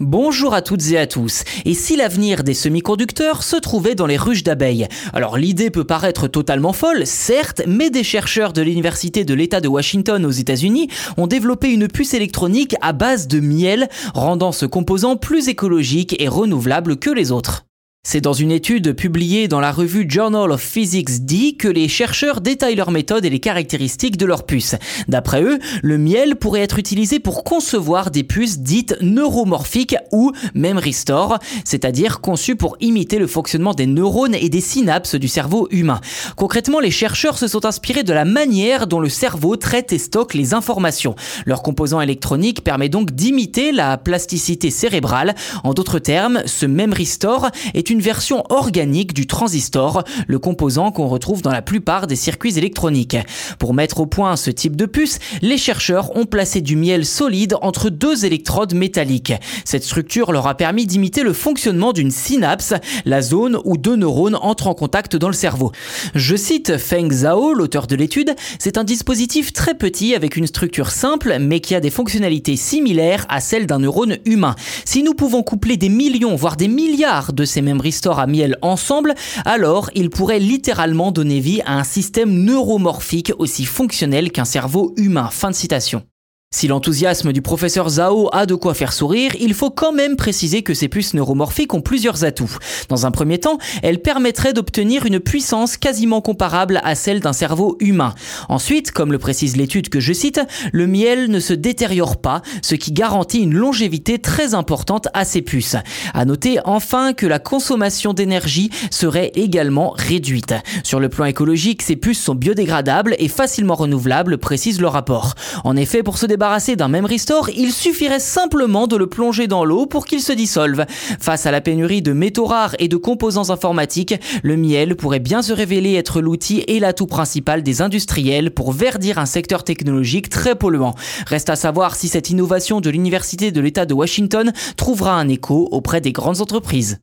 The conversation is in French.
Bonjour à toutes et à tous. Et si l'avenir des semi-conducteurs se trouvait dans les ruches d'abeilles? Alors l'idée peut paraître totalement folle, certes, mais des chercheurs de l'université de l'État de Washington aux États-Unis ont développé une puce électronique à base de miel, rendant ce composant plus écologique et renouvelable que les autres. C'est dans une étude publiée dans la revue Journal of Physics D que les chercheurs détaillent leur méthode et les caractéristiques de leurs puces. D'après eux, le miel pourrait être utilisé pour concevoir des puces dites neuromorphiques ou memory store, c'est-à-dire conçues pour imiter le fonctionnement des neurones et des synapses du cerveau humain. Concrètement, les chercheurs se sont inspirés de la manière dont le cerveau traite et stocke les informations. Leur composant électronique permet donc d'imiter la plasticité cérébrale. En d'autres termes, ce memory store est une une version organique du transistor, le composant qu'on retrouve dans la plupart des circuits électroniques. Pour mettre au point ce type de puce, les chercheurs ont placé du miel solide entre deux électrodes métalliques. Cette structure leur a permis d'imiter le fonctionnement d'une synapse, la zone où deux neurones entrent en contact dans le cerveau. Je cite Feng Zhao, l'auteur de l'étude, c'est un dispositif très petit avec une structure simple mais qui a des fonctionnalités similaires à celles d'un neurone humain. Si nous pouvons coupler des millions voire des milliards de ces mêmes à miel ensemble, alors il pourrait littéralement donner vie à un système neuromorphique aussi fonctionnel qu'un cerveau humain. Fin de citation. Si l'enthousiasme du professeur Zhao a de quoi faire sourire, il faut quand même préciser que ces puces neuromorphiques ont plusieurs atouts. Dans un premier temps, elles permettraient d'obtenir une puissance quasiment comparable à celle d'un cerveau humain. Ensuite, comme le précise l'étude que je cite, le miel ne se détériore pas, ce qui garantit une longévité très importante à ces puces. À noter enfin que la consommation d'énergie serait également réduite. Sur le plan écologique, ces puces sont biodégradables et facilement renouvelables, précise le rapport. En effet, pour se d'un même restore, il suffirait simplement de le plonger dans l'eau pour qu'il se dissolve. Face à la pénurie de métaux rares et de composants informatiques, le miel pourrait bien se révéler être l'outil et l'atout principal des industriels pour verdir un secteur technologique très polluant. Reste à savoir si cette innovation de l'Université de l'État de Washington trouvera un écho auprès des grandes entreprises.